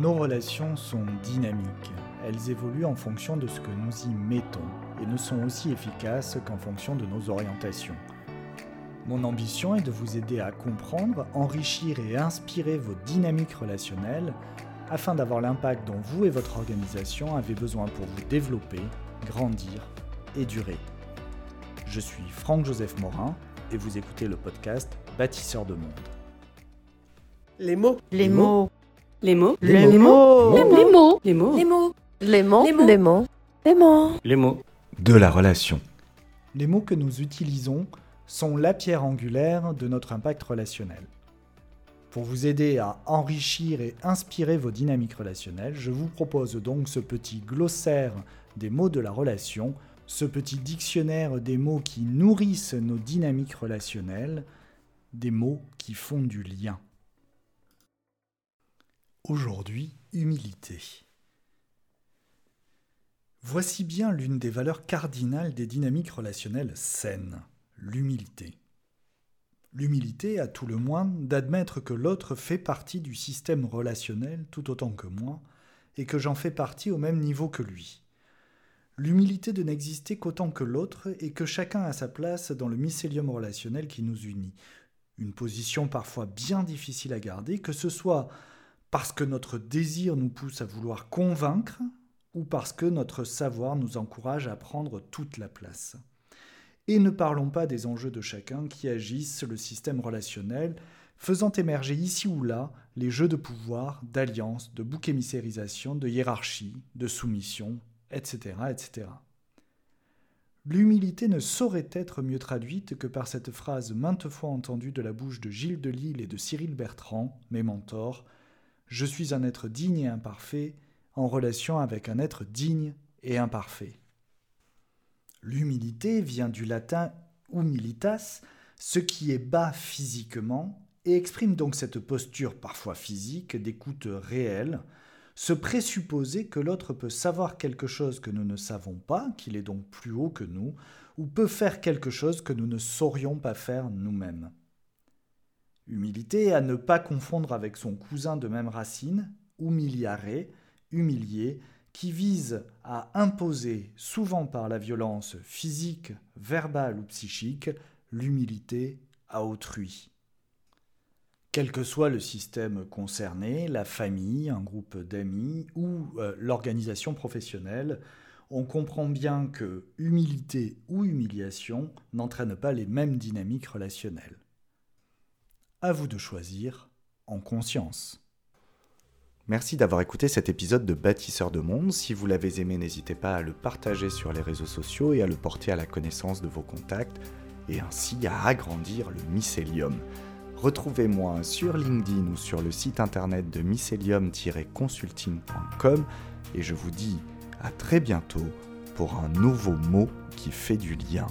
Nos relations sont dynamiques. Elles évoluent en fonction de ce que nous y mettons et ne sont aussi efficaces qu'en fonction de nos orientations. Mon ambition est de vous aider à comprendre, enrichir et inspirer vos dynamiques relationnelles afin d'avoir l'impact dont vous et votre organisation avez besoin pour vous développer, grandir et durer. Je suis Franck-Joseph Morin et vous écoutez le podcast Bâtisseur de monde. Les mots. Les mots. Les mots. Les mots. Les mots. Les mots. Les mots. Les mots. Les mots. Les mots. Les mots. Les mots. De la relation. Les mots que nous utilisons sont la pierre angulaire de notre impact relationnel. Pour vous aider à enrichir et inspirer vos dynamiques relationnelles, je vous propose donc ce petit glossaire des mots de la relation, ce petit dictionnaire des mots qui nourrissent nos dynamiques relationnelles, des mots qui font du lien. Aujourd'hui, humilité. Voici bien l'une des valeurs cardinales des dynamiques relationnelles saines, l'humilité. L'humilité, à tout le moins, d'admettre que l'autre fait partie du système relationnel tout autant que moi, et que j'en fais partie au même niveau que lui. L'humilité de n'exister qu'autant que l'autre et que chacun a sa place dans le mycélium relationnel qui nous unit. Une position parfois bien difficile à garder, que ce soit parce que notre désir nous pousse à vouloir convaincre ou parce que notre savoir nous encourage à prendre toute la place. Et ne parlons pas des enjeux de chacun qui agissent le système relationnel, faisant émerger ici ou là les jeux de pouvoir, d'alliance, de bouc émissérisation, de hiérarchie, de soumission, etc. etc. L'humilité ne saurait être mieux traduite que par cette phrase maintes fois entendue de la bouche de Gilles Delille et de Cyril Bertrand, mes mentors Je suis un être digne et imparfait, en relation avec un être digne et imparfait. L'humilité vient du latin humilitas, ce qui est bas physiquement, et exprime donc cette posture parfois physique d'écoute réelle, se présupposer que l'autre peut savoir quelque chose que nous ne savons pas, qu'il est donc plus haut que nous, ou peut faire quelque chose que nous ne saurions pas faire nous-mêmes. Humilité à ne pas confondre avec son cousin de même racine, humiliare, humilié, qui vise à imposer, souvent par la violence physique, verbale ou psychique, l'humilité à autrui. Quel que soit le système concerné, la famille, un groupe d'amis ou euh, l'organisation professionnelle, on comprend bien que humilité ou humiliation n'entraînent pas les mêmes dynamiques relationnelles. À vous de choisir en conscience. Merci d'avoir écouté cet épisode de Bâtisseur de Monde. Si vous l'avez aimé, n'hésitez pas à le partager sur les réseaux sociaux et à le porter à la connaissance de vos contacts et ainsi à agrandir le mycélium. Retrouvez-moi sur LinkedIn ou sur le site internet de mycelium-consulting.com et je vous dis à très bientôt pour un nouveau mot qui fait du lien.